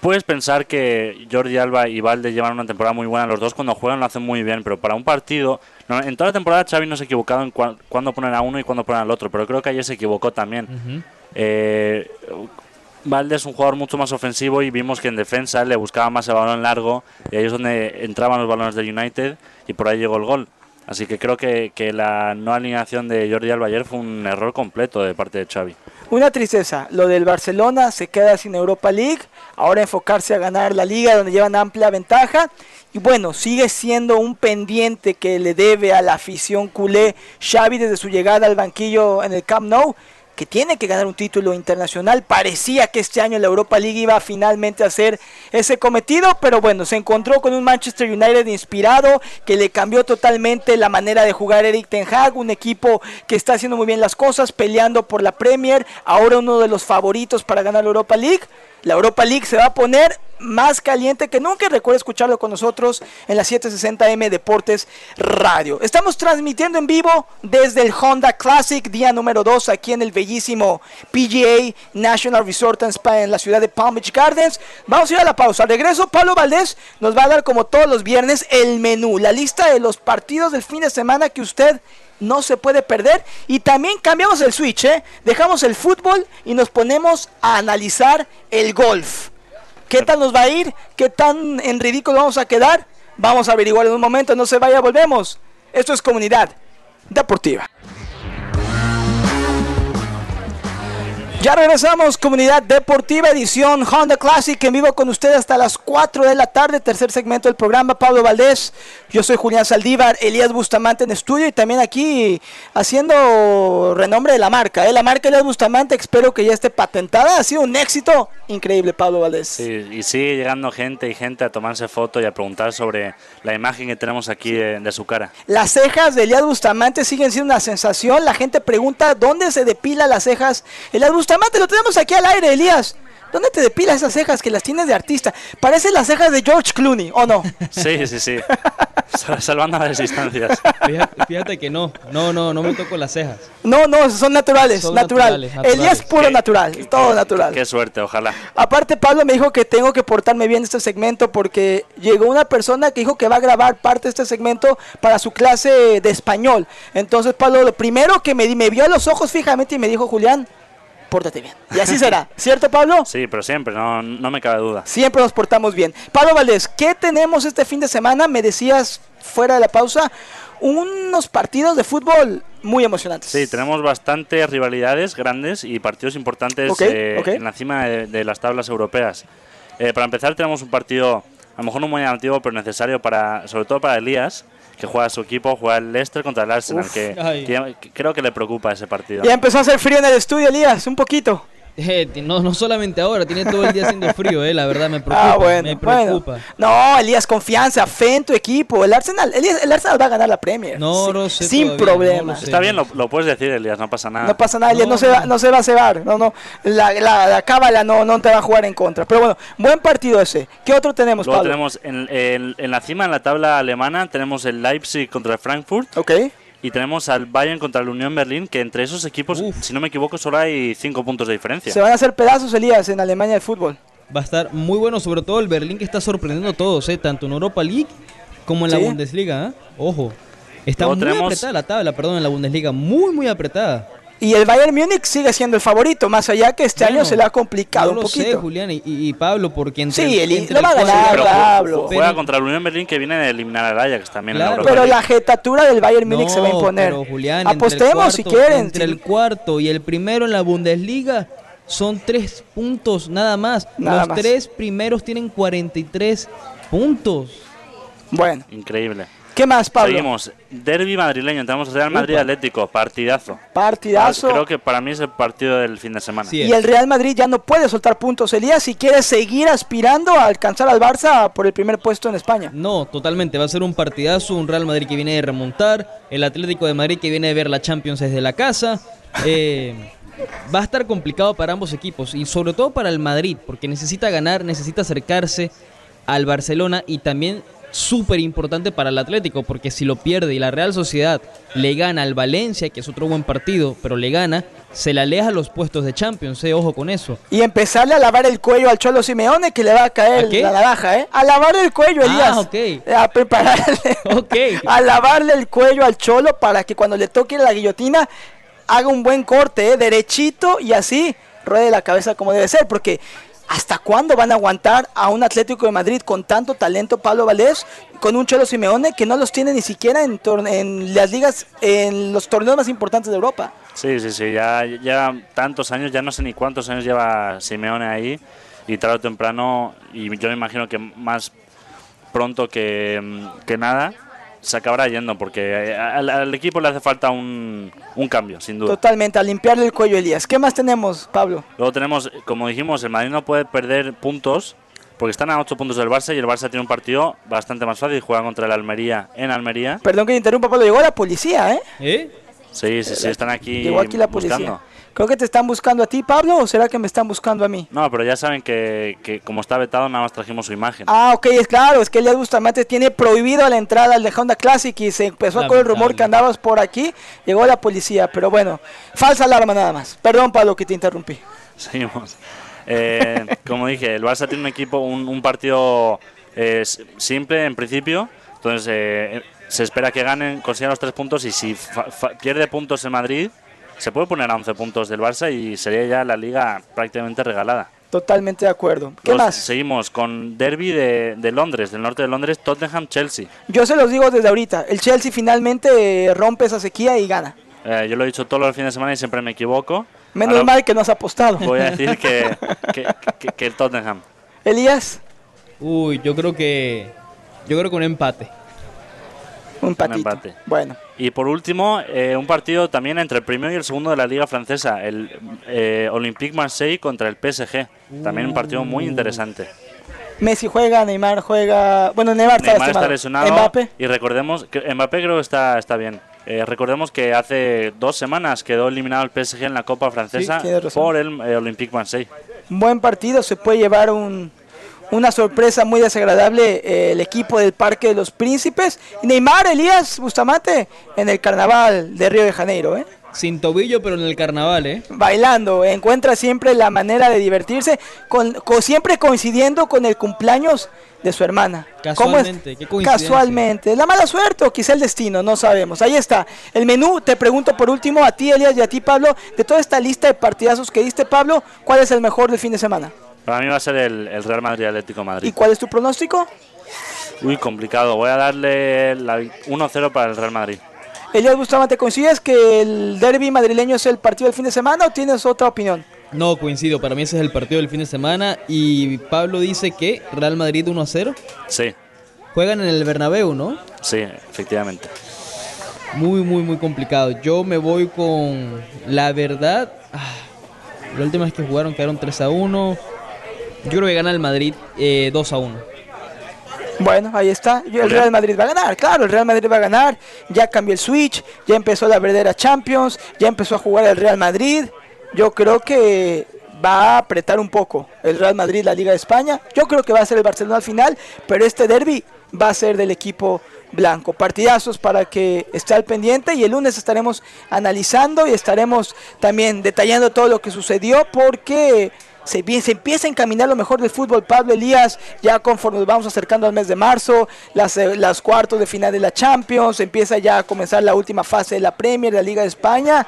puedes pensar que Jordi Alba y Valde llevan una temporada muy buena, los dos cuando juegan lo hacen muy bien, pero para un partido, en toda la temporada Xavi no se ha equivocado en cuándo poner a uno y cuándo poner al otro, pero creo que ayer se equivocó también. Eh, Valde es un jugador mucho más ofensivo y vimos que en defensa le buscaba más el balón largo y ahí es donde entraban los balones del United y por ahí llegó el gol. Así que creo que, que la no alineación de Jordi Alba ayer fue un error completo de parte de Xavi. Una tristeza, lo del Barcelona se queda sin Europa League, ahora enfocarse a ganar la liga donde llevan amplia ventaja y bueno, sigue siendo un pendiente que le debe a la afición culé Xavi desde su llegada al banquillo en el Camp Nou, que tiene que ganar un título internacional. Parecía que este año la Europa League iba finalmente a hacer ese cometido, pero bueno, se encontró con un Manchester United inspirado que le cambió totalmente la manera de jugar Eric Ten Hag, un equipo que está haciendo muy bien las cosas, peleando por la Premier, ahora uno de los favoritos para ganar la Europa League. La Europa League se va a poner más caliente que nunca. Recuerda escucharlo con nosotros en la 760M Deportes Radio. Estamos transmitiendo en vivo desde el Honda Classic, día número 2, aquí en el bellísimo PGA National Resort and Spa en la ciudad de Palm Beach Gardens. Vamos a ir a la pausa. Al regreso, Pablo Valdés nos va a dar, como todos los viernes, el menú, la lista de los partidos del fin de semana que usted no se puede perder. Y también cambiamos el switch, ¿eh? Dejamos el fútbol y nos ponemos a analizar el golf. ¿Qué tal nos va a ir? ¿Qué tan en ridículo vamos a quedar? Vamos a averiguar en un momento, no se vaya, volvemos. Esto es Comunidad Deportiva. Ya regresamos, Comunidad Deportiva, edición Honda Classic, en vivo con ustedes hasta las 4 de la tarde, tercer segmento del programa, Pablo Valdés, yo soy Julián Saldívar, Elías Bustamante en estudio y también aquí haciendo renombre de la marca, ¿eh? la marca Elías Bustamante, espero que ya esté patentada, ha sido un éxito increíble, Pablo Valdés. Sí, y sigue llegando gente y gente a tomarse foto y a preguntar sobre la imagen que tenemos aquí de, de su cara. Las cejas de Elías Bustamante siguen siendo una sensación. La gente pregunta dónde se depila las cejas. Elías Bustamante, lo tenemos aquí al aire, Elías. ¿Dónde te depilas esas cejas que las tienes de artista? Parecen las cejas de George Clooney, ¿o no? Sí, sí, sí. Sal- Salvando las distancias. Fíjate, fíjate que no, no, no, no me toco las cejas. No, no, son naturales, Son natural. naturales, naturales. Elías puro Qué- natural, qué- todo qué- natural. Qué suerte, ojalá. Aparte, Pablo me dijo que tengo que portarme bien en este segmento porque llegó una persona que dijo que va a grabar parte de este segmento para su clase de español. Entonces, Pablo, lo primero que me, me vio a los ojos fijamente y me dijo, Julián, pórtate bien. Y así será, *laughs* ¿cierto, Pablo? Sí, pero siempre, no, no me cabe duda. Siempre nos portamos bien. Pablo Valdés, ¿qué tenemos este fin de semana? Me decías fuera de la pausa, unos partidos de fútbol muy emocionantes. Sí, tenemos bastantes rivalidades grandes y partidos importantes Ok, eh, ok. en la cima de, de las tablas europeas. Eh, para empezar tenemos un partido, a lo mejor no muy antiguo, pero necesario para, sobre todo para Elías, que juega su equipo, juega el Leicester contra el Arsenal, Uf. que, Ay. que- que creo que le preocupa ese partido. Ya empezó a hacer frío en el estudio, Elías, un poquito. Eh, no, no solamente ahora, tiene todo el día haciendo frío, eh, la verdad me preocupa. Ah, bueno, me bueno. preocupa. No, Elías, confianza, fe en tu equipo. El Arsenal, Elías- el Arsenal va a ganar la Premier. No Sí, lo sé Sin todavía, problema. no sé. Está bien, lo, lo puedes decir, Elías, no pasa nada. No pasa nada, Elías, no, No, se va, no. no se va a cebar. No, no. La, la, la cábala no, no te va a jugar en contra. Pero bueno, buen partido ese. ¿Qué otro tenemos, Luego Pablo? tenemos en, en- en la cima, en la tabla alemana, tenemos el Leipzig contra el Frankfurt Ok. Y tenemos al Bayern contra el Unión Berlín, que entre esos equipos, Uf. si no me equivoco, solo hay cinco puntos de diferencia. Se van a hacer pedazos, Elías, en Alemania de fútbol. Va a estar muy bueno, sobre todo el Berlín que está sorprendiendo a todos, eh, tanto en Europa League como en la Sí. Bundesliga. ¿eh? Ojo, está Luego muy tenemos- apretada la tabla, perdón, en la Bundesliga, muy, muy apretada. Y el Bayern Múnich sigue siendo el favorito, más allá que este año Bueno, se le ha complicado yo un lo poquito. sé, Julián y, y- Pablo, porque entre Sí, el, el- entre lo va a el ganar, Pero Pablo. juega Pero- contra el Unión Berlín que viene de eliminar al Ajax también Claro. en Europa Pero la jetatura del Bayern Múnich se va a No, imponer. pero, Julián, el Apostemos si cuarto- quieren. Entre si- el cuarto y el primero en la Bundesliga son tres puntos nada más. Nada Los más. tres primeros tienen 43 puntos. Bueno, Increíble. ¿Qué más, Pablo? Seguimos. Derby madrileño. Tenemos Real Madrid Upa. Atlético. Partidazo. Partidazo. Creo que para mí es el partido del fin de semana. Sí. Y el Real Madrid ya no puede soltar puntos, Elías, si quiere seguir aspirando a alcanzar al Barça por el primer puesto en España. No, totalmente. Va a ser un partidazo. Un Real Madrid que viene de remontar. El Atlético de Madrid que viene de ver la Champions desde la casa. *laughs* Eh, va a estar complicado para ambos equipos. Y sobre todo para el Madrid. Porque necesita ganar, necesita acercarse al Barcelona. Y también súper importante para el Atlético. Porque si lo pierde y la Real Sociedad le gana al Valencia, que es otro buen partido, pero le gana, se le aleja los puestos de Champions. Eh, ojo con eso. Y empezarle a lavar el cuello al Cholo Simeone que le va a caer la navaja, ¿eh? A lavar el cuello, Ah, Elías. ok. A prepararle. *laughs* Ok. a lavarle el cuello al Cholo para que cuando le toque la guillotina haga un buen corte, ¿eh? Derechito y así ruede la cabeza como debe ser. Porque ¿hasta cuándo van a aguantar a un Atlético de Madrid con tanto talento, Pablo Valdés, con un Cholo Simeone que no los tiene ni siquiera en, en las ligas, en los torneos más importantes de Europa? Sí, sí, sí. Ya, ya tantos años, ya no sé ni cuántos años lleva Simeone ahí. Y tarde o temprano, y yo me imagino que más pronto que, que nada, se acabará yendo. Porque eh, al, al equipo le hace falta un, un cambio, sin duda. Totalmente, a limpiarle el cuello, Elías. ¿Qué más tenemos, Pablo? Luego tenemos, como dijimos, el Madrid no puede perder puntos porque están a 8 puntos del Barça y el Barça tiene un partido bastante más fácil. Juega contra el Almería en Almería. Perdón que te interrumpa, Pablo. Llegó la policía, ¿eh? ¿Eh? Sí, sí, sí, están aquí Llegó aquí la policía. buscando. Creo que te están buscando a ti, Pablo, o será que me están buscando a mí? No, pero ya saben que, que como está vetado, nada más trajimos su imagen. Ah, ok, es claro, es que Elías Bustamante tiene prohibido la entrada al de Honda Classic y se empezó correr el rumor que andabas por aquí, llegó la policía, pero bueno, falsa alarma nada más. Perdón, Pablo, que te interrumpí. Seguimos. Eh, como dije, el Barça tiene un equipo, un, un partido eh, simple en principio. Entonces eh, se espera que ganen, consigan los tres puntos y si fa- fa- pierde puntos en Madrid, se puede poner a 11 puntos del Barça y sería ya la liga prácticamente regalada. Totalmente de acuerdo. ¿Qué más? Seguimos con Derby de, de Londres, del norte de Londres, Tottenham-Chelsea. Yo se los digo desde ahorita, el Chelsea finalmente eh, rompe esa sequía y gana. Eh, yo lo he dicho todos los fines de semana y siempre me equivoco. Menos Ahora mal que no has apostado. Voy a decir que, *laughs* que, que- que el Tottenham. Elías, Uy, yo creo que. Yo creo que un empate. Un empatito. empate. Bueno, Y por último, eh, un partido también entre el primero y el segundo de la Liga Francesa, el eh, Olympique Marseille contra el PSG. También un partido muy interesante. Messi juega, Neymar juega. Bueno, Neymar está, Neymar está lesionado Mbappé. y recordemos que Mbappé creo que está, está bien. Eh, recordemos que hace dos semanas quedó eliminado el PSG en la Copa Francesa Sí, por el Olympique Marseille. buen partido, se puede llevar un, una sorpresa muy desagradable eh, el equipo del Parque de los Príncipes. Neymar, Elías Bustamante, en el carnaval de Río de Janeiro, ¿eh? Sin tobillo, pero en el carnaval, ¿eh? bailando, encuentra siempre la manera de divertirse, con, co- siempre coincidiendo con el cumpleaños de su hermana. ¿Cómo es? Casualmente, qué. Casualmente, la mala suerte o quizá el destino, no sabemos. Ahí está, el menú, te pregunto por último a ti, Elías, y a ti, Pablo, de toda esta lista de partidazos que diste, Pablo, ¿cuál es el mejor del fin de semana? Para mí va a ser el, el Real Madrid Atlético de ¿Y Madrid. cuál es tu pronóstico? Uy, complicado. Voy a darle la 1-0 para el Real Madrid. Elías Bustamante, ¿coincides que el derby madrileño es el partido del fin de semana o tienes otra opinión? No, coincido. Para mí ese es el partido del fin de semana. Y Pablo dice que Real Madrid 1 a 0. Sí, Juegan en el Bernabéu, ¿no? sí, efectivamente. Muy, muy, muy complicado. Yo me voy con la verdad. ah, la última vez que jugaron quedaron 3 a 1. Yo creo que gana el Madrid eh, 2 a 1. Bueno, ahí está. El. Real Madrid va a ganar, claro, el Real Madrid va a ganar. Ya cambió el switch, ya empezó la verdadera Champions, ya empezó a jugar el Real Madrid. Yo creo que va a apretar un poco el Real Madrid la Liga de España. Yo creo que va a ser el Barcelona al final, pero este derby va a ser del equipo blanco. Partidazos para que esté al pendiente y el lunes estaremos analizando y estaremos también detallando todo lo que sucedió porque se, se empieza a encaminar lo mejor del fútbol, Pablo Elías, ya conforme nos vamos acercando al mes de marzo, las, eh, las cuartos de final de la Champions, empieza ya a comenzar la última fase de la Premier, de la Liga de España,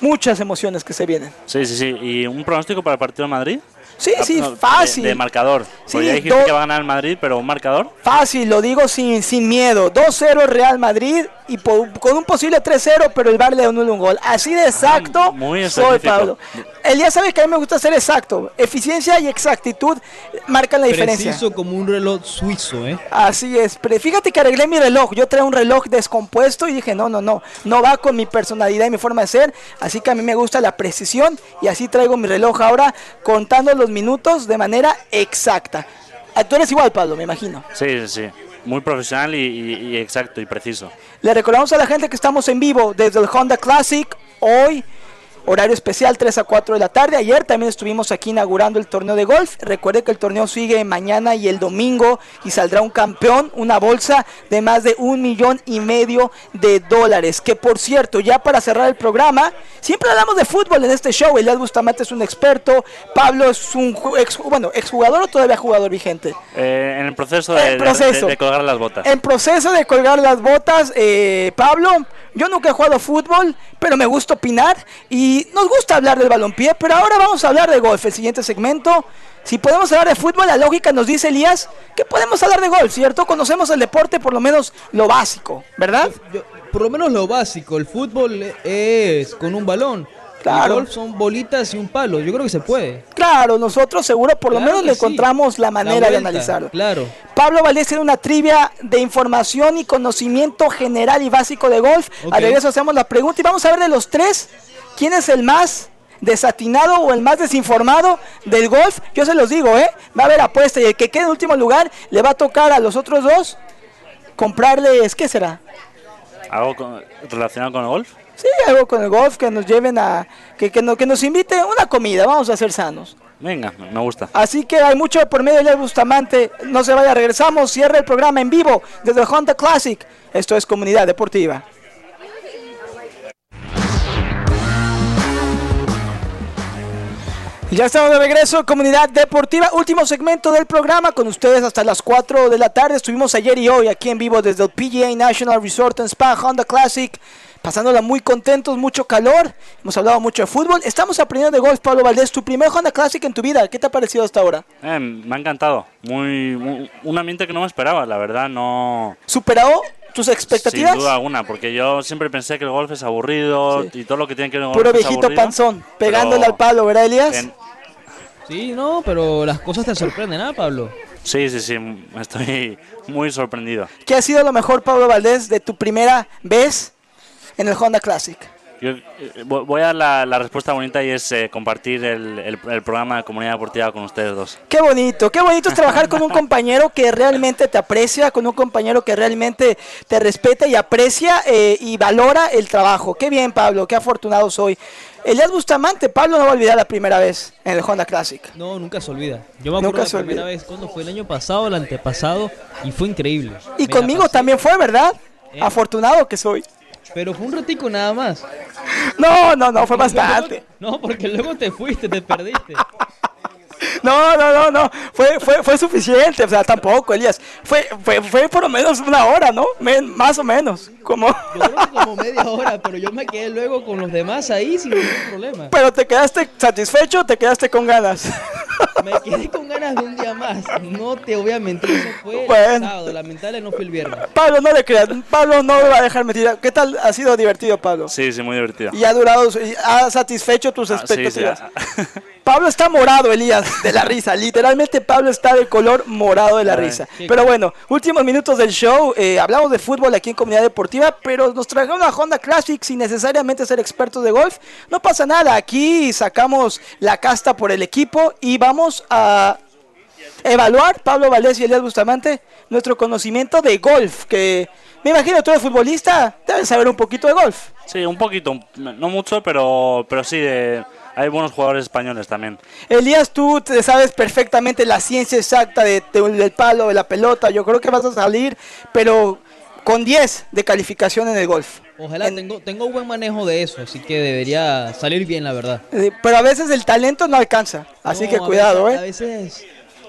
muchas emociones que se vienen. Sí, sí, sí. ¿Y un pronóstico para el partido de Madrid? Sí, Ah, sí, no, fácil. De, marcador. Sí, ya dijiste do- que va a ganar el Madrid, pero un marcador. Fácil, lo digo sin, sin miedo. 2-0 Real Madrid, y po- con un posible 3-0, pero el VAR le anula un gol. Así de exacto Ah, muy soy. Pablo. Elías sabe que a mí me gusta ser exacto. Eficiencia y exactitud marcan la diferencia. Preciso como un reloj suizo, ¿eh? Así es, pero fíjate que arreglé mi reloj. Yo traía un reloj descompuesto y dije, no, no, no, no va con mi personalidad y mi forma de ser. Así que a mí me gusta la precisión y así traigo mi reloj ahora contando los minutos de manera exacta. Ah, Tú eres igual, Pablo, me imagino. Sí, sí, sí. Muy profesional y, y- y exacto y preciso. Le recordamos a la gente que estamos en vivo desde el Honda Classic hoy. Horario especial 3 a 4 de la tarde. Ayer también estuvimos aquí inaugurando el torneo de golf. Recuerde que el torneo sigue mañana y el domingo y saldrá un campeón, una bolsa de más de un millón y medio de dólares. Que por cierto, ya para cerrar el programa, siempre hablamos de fútbol en este show. Elias Bustamante es un experto. Pablo es un ex, bueno, exjugador o todavía jugador vigente. Eh, en el proceso de, El de- proceso. de- de colgar las botas. En proceso de colgar las botas, eh, Pablo, yo nunca he jugado fútbol, pero me gusta opinar y nos gusta hablar del balompié, pero ahora vamos a hablar de golf, el siguiente segmento. Si podemos hablar de fútbol, la lógica nos dice Elías que podemos hablar de golf, ¿cierto? Conocemos el deporte, por lo menos lo básico, ¿verdad? Yo- por lo menos lo básico, el fútbol es con un balón. Claro. El golf son bolitas y un palo. Yo creo que se puede. Claro, nosotros seguro por lo menos le sí. encontramos la La manera de analizarlo. Claro. Pablo Valdés tiene una trivia de información y conocimiento general y básico de golf. Ok. Al regreso hacemos la pregunta y vamos a ver de los tres quién es el más desatinado o el más desinformado del golf. Yo se los digo, ¿eh? Va a haber apuesta y el que quede en último lugar le va a tocar a los otros dos comprarles, ¿qué será? ¿Algo con- relacionado con el golf? Sí, algo con el golf que nos lleven a, que, que, no- que nos invite una comida, vamos a ser sanos. Venga, me gusta. Así que hay mucho por medio de Bustamante. No se vaya, regresamos. Cierra el programa en vivo desde el Honda Classic. Esto es Comunidad Deportiva. Ya estamos de regreso, Comunidad Deportiva. Último segmento del programa con ustedes hasta las 4 de la tarde. Estuvimos ayer y hoy aquí en vivo desde el PGA National Resort and Spa Honda Classic. Pasándola muy contentos, mucho calor. Hemos hablado mucho de fútbol. Estamos aprendiendo de golf, Pablo Valdés. Tu primer Honda Classic en tu vida. ¿Qué te ha parecido hasta ahora? Eh, me ha encantado. Muy, muy- un ambiente que no me esperaba, la verdad, no. ¿Superó tus expectativas? Sin duda alguna, porque yo siempre pensé que el golf es aburrido Sí. y todo lo que tiene que ver con el Puro golf es viejito aburrido, panzón, pegándole pero al palo, ¿verdad, Elías? en- Sí, no, pero las cosas te sorprenden, ¿ah, Pablo? Sí, sí, sí, estoy *laughs* muy sorprendido. ¿Qué ha sido lo mejor, Pablo Valdés, de tu primera vez en el Honda Classic? Yo eh, vo- voy a dar la, la respuesta bonita y es eh, compartir el, el- el programa de Comunidad Deportiva con ustedes dos. Qué bonito, qué bonito es trabajar con un *laughs* compañero que realmente te aprecia, con un compañero que realmente te respeta y aprecia eh, y valora el trabajo. Qué bien, Pablo, qué afortunado soy. Elías Bustamante, Pablo no va a olvidar la primera vez en el Honda Classic. No, nunca se olvida. Yo me Nunca acuerdo se la primera olvida. vez cuando fue el año pasado, el antepasado, y fue increíble. Y Me conmigo también fue, ¿verdad? Eh. Afortunado que soy. Pero fue un ratico nada más. No, no, no, fue bastante. No, porque luego te fuiste, te perdiste. *laughs* No, no, no, no. Fue, fue, fue suficiente. O sea, tampoco, Elías. Fue, fue, fue por lo menos una hora, ¿no? Men- más o menos. Como... Yo creo que como media hora, pero yo me quedé luego con los demás ahí sin ningún problema. Pero te quedaste satisfecho o te quedaste con ganas. Me quedé con ganas de un día más. No te voy a mentir, eso fue Bueno. el sábado. Lamentable no fue el viernes. Pablo, no le creas. Pablo no me va a dejar mentir. ¿Qué tal ha sido divertido, Pablo? Sí, sí, muy divertido. Y ha durado, y ha satisfecho tus Ah, sí, sí, expectativas. ah. *laughs* Pablo está morado, Elías, de la risa. Literalmente Pablo está de color morado de la Ay, risa. Pero bueno, últimos minutos del show. eh, hablamos de fútbol aquí en Comunidad Deportiva, pero nos trajeron una Honda Classic sin necesariamente ser expertos de golf. No pasa nada, aquí sacamos la casta por el equipo y vamos a evaluar, Pablo Valdés y Elías Bustamante, nuestro conocimiento de golf. Que me imagino tú eres futbolista, debes saber un poquito de golf. Sí, un poquito, no mucho, pero, pero sí, eh, hay buenos jugadores españoles también. Elías, tú te sabes perfectamente la ciencia exacta de, de- del palo, de la pelota. Yo creo que vas a salir, pero con 10 de calificación en el golf. Ojalá En- tengo, tengo buen manejo de eso, así que debería salir bien, la verdad. Eh, Pero a veces el talento no alcanza. Así No, que cuidado, veces- ¿eh? A veces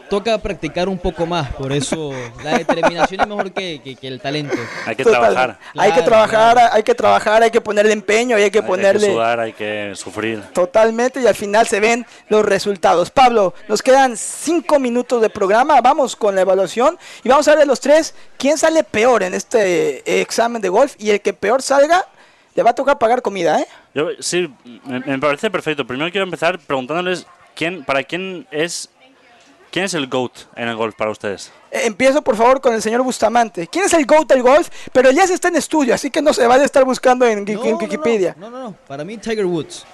toca practicar un poco más, por eso la determinación es mejor que, que- que el talento. Hay que Total. trabajar. hay que trabajar, claro. hay que trabajar, hay que ponerle empeño hay que Hay- Hay ponerle que sudar, hay que sufrir. totalmente y al final se ven los resultados. Pablo, nos quedan cinco minutos de programa, vamos con la evaluación y vamos a ver de los tres quién sale peor en este eh, examen de golf y el que peor salga le va a tocar pagar comida, ¿eh? Yo, sí, me, me parece perfecto. Primero quiero empezar preguntándoles quién, para quién es, quién es el GOAT en el golf para ustedes. Eh, Empiezo por favor con el señor Bustamante. ¿Quién es el GOAT del golf? Pero Elías está en estudio, así que no se vale estar buscando en, en No, no, Wikipedia. No, no, no, para mí Tiger Woods.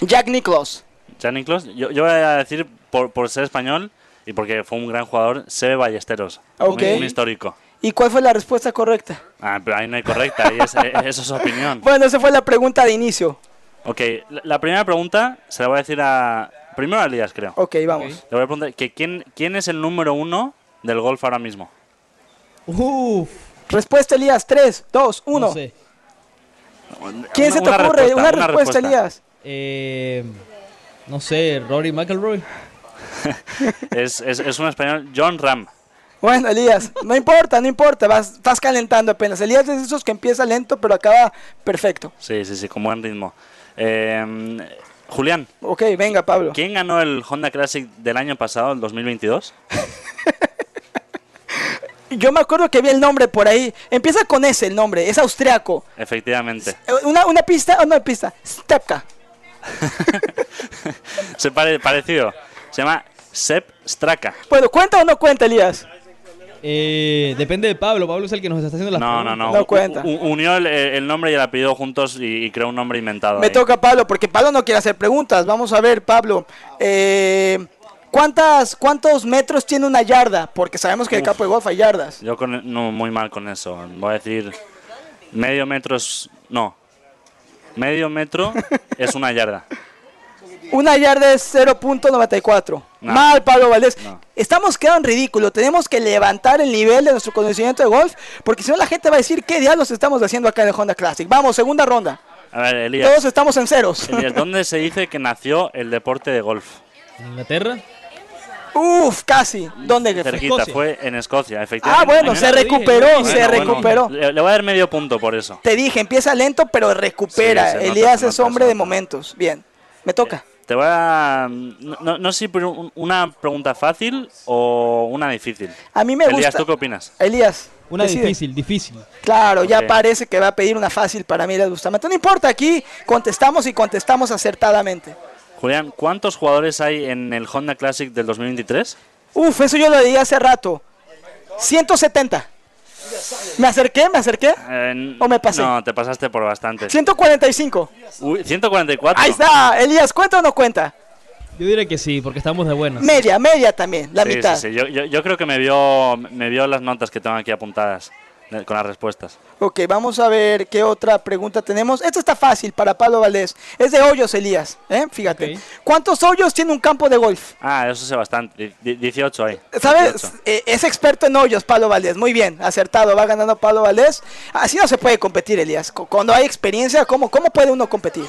Jack Nicklaus. Ya, Niklos, yo, yo voy a decir, por, por ser español y porque fue un gran jugador, Sebe Ballesteros. Ok. Un, un histórico. ¿Y cuál fue la respuesta correcta? Ah, pero ahí no hay correcta, ahí es- eh, eso es opinión. *laughs* Bueno, esa fue la pregunta de inicio. Ok, la, la primera pregunta se la voy a decir a... Primero a Elías, creo. Ok, vamos. Le voy a preguntar que quién, quién es el número uno del golf ahora mismo. Uf, Respuesta Elías, 3, 2, 1. no sé. ¿Quién se te Una ocurre? respuesta, una, una respuesta, respuesta. Elías. Eh, no sé, Rory McIlroy. *laughs* Es, es, es un español, John Ram. Bueno, Elías, no importa, no importa, vas, estás calentando apenas. Elías es de esos que empieza lento pero acaba perfecto. Sí, sí, sí, con buen ritmo. Eh, Julián, Ok, venga, Pablo. ¿quién ganó el Honda Classic del año pasado, el 2022? *laughs* Yo me acuerdo que vi el nombre por ahí. Empieza con ese el nombre, es austriaco. Efectivamente. Eh, Una, una pista, oh, no pista. Stepka. *laughs* Se pare- parecido. Se llama Sepp Straka. Bueno, ¿cuenta o no cuenta, Elías? Eh, depende de Pablo. Pablo es el que nos está haciendo las No, no, preguntas. no. No cuenta. U- u- unió el, el nombre y el apellido juntos y, y creó un nombre inventado. Me ahí. toca Pablo, porque Pablo no quiere hacer preguntas. Vamos a ver, Pablo. Eh, ¿cuántas, ¿Cuántos metros tiene una yarda? Porque sabemos que en el campo de golf hay yardas. Yo con, no, muy mal con eso. Voy a decir medio metro es... No. Medio metro es una yarda. Una yarda es 0.94. No. Mal, Pablo Valdés. No. Estamos quedando en ridículo. Tenemos que levantar el nivel de nuestro conocimiento de golf, porque si no la gente va a decir qué diablos estamos haciendo acá en el Honda Classic. Vamos, segunda ronda. A ver, Elías. Todos estamos en ceros. Elías, ¿dónde se dice que nació el deporte de golf? ¿En Inglaterra? Uf, casi. ¿Dónde? Cerquita, Escocia. fue en Escocia, efectivamente. Ah, bueno, se recuperó, dije. se Bueno, bueno, recuperó. le, le voy a dar medio punto por eso. Te dije, empieza lento, pero recupera. Sí, nota, Elías se es nota, hombre de nota. momentos. Bien, me toca. Te voy a... No, no- sé si una pregunta fácil o una difícil. A mí me Elías, gusta. ¿tú qué opinas? Elías. Una decide. difícil, difícil. Claro, ya parece que va a pedir una fácil para mí, Elías Bustamante. No importa, aquí contestamos y contestamos acertadamente. Julián, ¿cuántos jugadores hay en el Honda Classic del 2023? Uf, eso yo lo leí hace rato. 170. ¿Me acerqué? ¿Me acerqué? Eh, ¿O me pasé? No, te pasaste por bastante. 145. Uy, 144. Ahí está. Elías, ¿cuenta o no cuenta? Yo diría que sí, porque estamos de buenas. Media, media también, la Sí, mitad. sí, sí. Yo, yo- yo creo que me vio, me vio las notas que tengo aquí apuntadas con las respuestas. Ok, vamos a ver qué otra pregunta tenemos. Esta está fácil para Pablo Valdés. Es de hoyos, Elías. ¿eh? Fíjate. ¿Cuántos hoyos tiene un campo de golf? Ah, eso sé bastante. Di- 18 hay. ¿Sabes? 18. Eh, es experto en hoyos, Pablo Valdés. Muy bien, acertado. Va ganando Pablo Valdés. Así no se puede competir, Elías. Cu- Cuando hay experiencia, ¿cómo, cómo puede uno competir?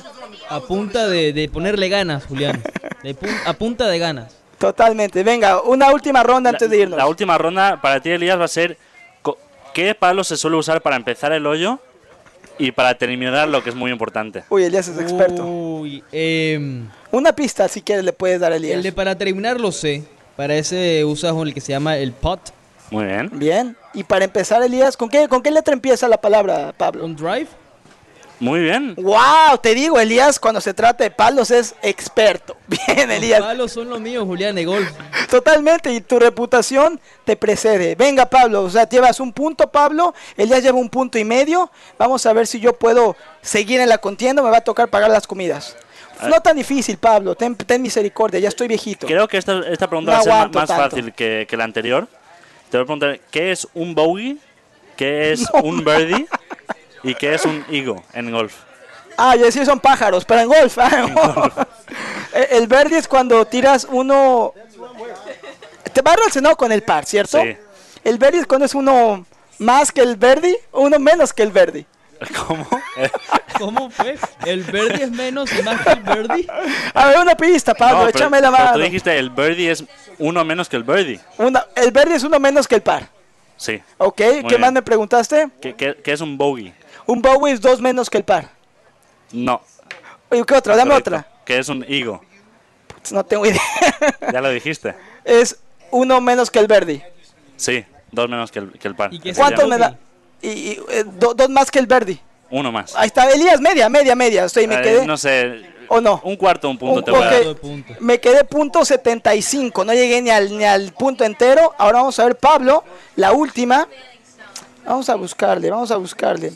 A punta de, de ponerle ganas, Julián. De pun- a punta de ganas. Totalmente. Venga, una última ronda antes de irnos. La última ronda para ti, Elías, va a ser ¿qué palo se suele usar para empezar el hoyo y para terminar lo que es muy importante? Uy, Elías es experto. Uy, em, Una pista, si quieres, le puedes dar a Elías. el de para terminar lo sé. Para ese usas el que se llama el pot. Muy bien. Bien. Y para empezar, Elías, ¿con qué, ¿con qué letra empieza la palabra, Pablo? Un drive. Muy bien. ¡Wow! Te digo, Elías, cuando se trata de palos es experto. *laughs* Bien, Los Elías. palos son los míos, Julián, de golf. Totalmente, y tu reputación te precede. Venga, Pablo, o sea, llevas un punto, Pablo. Elías lleva un punto y medio. Vamos a ver si yo puedo seguir en la contienda. Me va a tocar pagar las comidas. No tan difícil, Pablo. Ten, ten misericordia, ya estoy viejito. Creo que esta, esta pregunta No va a ser más tanto. fácil que, que la anterior. Te voy a preguntar, ¿qué es un bogey? ¿Qué es *laughs* No. un birdie? ¿Y qué es un eagle en golf? Ah, yo decía son pájaros, pero en golf. ah, *laughs* El verde es cuando tiras uno. Te va relacionado con el par, ¿cierto? Sí. El verde es cuando es uno más que el verde, uno menos que el verde. ¿Cómo? *laughs* ¿Cómo fue? ¿El birdie es menos y más que el birdie? A ver, una pista, Pablo, no, pero- échame la pero mano. Tú dijiste el birdie es uno menos que el birdie. Una- el verde es uno menos que el par. Sí. ¿Ok? ¿Qué bien. más me preguntaste? ¿Qué, qué- qué es un bogey? Un Bowie es dos menos que el par. No. Oye, ¿Qué otra? Dame correcto. otra. ¿Qué es un higo? Putz, No tengo idea. *laughs* Ya lo dijiste. es uno menos que el verde. Sí, dos menos que el, que el par. ¿Y qué es ¿Cuánto el me da? Y, y, eh, do- dos más que el verde. Uno más. Ahí está, Elías, media, media, media. Estoy, me Eh, quedé. no sé. ¿O no? Un cuarto, un punto Un- te voy a ok. dar. Me quedé punto 75, no llegué ni al, ni al punto entero. Ahora vamos a ver Pablo, la última. Vamos a buscarle, vamos a buscarle.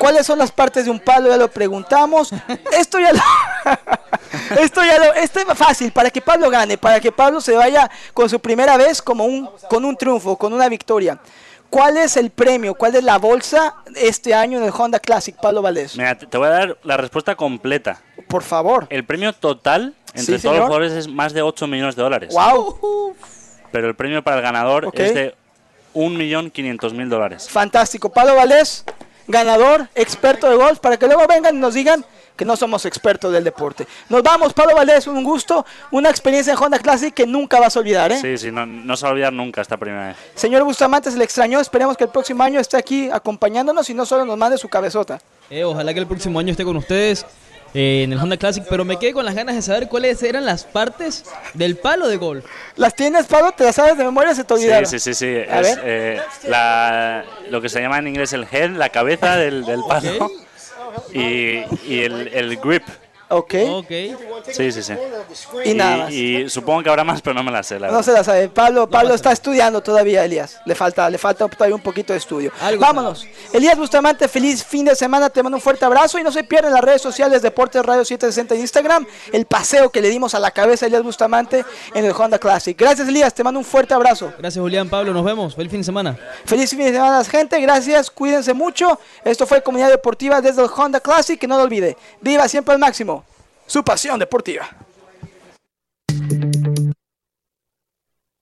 ¿Cuáles son las partes de un palo? Ya lo preguntamos. Esto ya lo... *laughs* Esto ya lo... Esto es fácil, para que Pablo gane, para que Pablo se vaya con su primera vez como un, con un triunfo, con una victoria. ¿Cuál es el premio? ¿Cuál es la bolsa este año en el Honda Classic, Pablo Valdés? Mira, te voy a dar la respuesta completa. Por favor. El premio total entre Sí, todos los jugadores es más de 8 millones de dólares. ¡Wow! Pero el premio para el ganador Ok. es de 1.500.000 dólares. Fantástico. Pablo Valdés, ganador, experto de golf, para que luego vengan y nos digan que no somos expertos del deporte. Nos vamos, Pablo Valdés, un gusto, una experiencia en Honda Classic que nunca vas a olvidar. ¿eh? Sí, sí, no, no se va a olvidar nunca esta primera vez. Señor Bustamante, se le extrañó, esperemos que el próximo año esté aquí acompañándonos y no solo nos mande su cabezota. Eh, ojalá que el próximo año esté con ustedes eh, en el Honda Classic, pero me quedé con las ganas de saber cuáles eran las partes del palo de golf. ¿Las tienes, Pablo? ¿Te las sabes de memoria? ¿Se te Sí, olvidaron? sí, sí, sí. A Es ver. eh, la- lo que se llama en inglés el head, la cabeza del, del palo. Y, y el, el grip. Ok. Ok. Sí, sí, sí. Y nada más. y supongo que habrá más, pero no me la sé, la No verdad. se la sabe. Pablo, Pablo está estudiando todavía, Elías. Le falta, le falta todavía un poquito de estudio. Algo Vámonos. Elías Bustamante, feliz fin de semana. Te mando un fuerte abrazo y no se pierdan las redes sociales Deportes Radio 760 en Instagram. El paseo que le dimos a la cabeza a Elías Bustamante en el Honda Classic. Gracias, Elías. Te mando un fuerte abrazo. Gracias, Julián, Pablo. Nos vemos. Feliz fin de semana. Feliz fin de semana, gente. Gracias. Cuídense mucho. Esto fue Comunidad Deportiva desde el Honda Classic. Que no lo olvide. Viva siempre al máximo. Su pasión deportiva.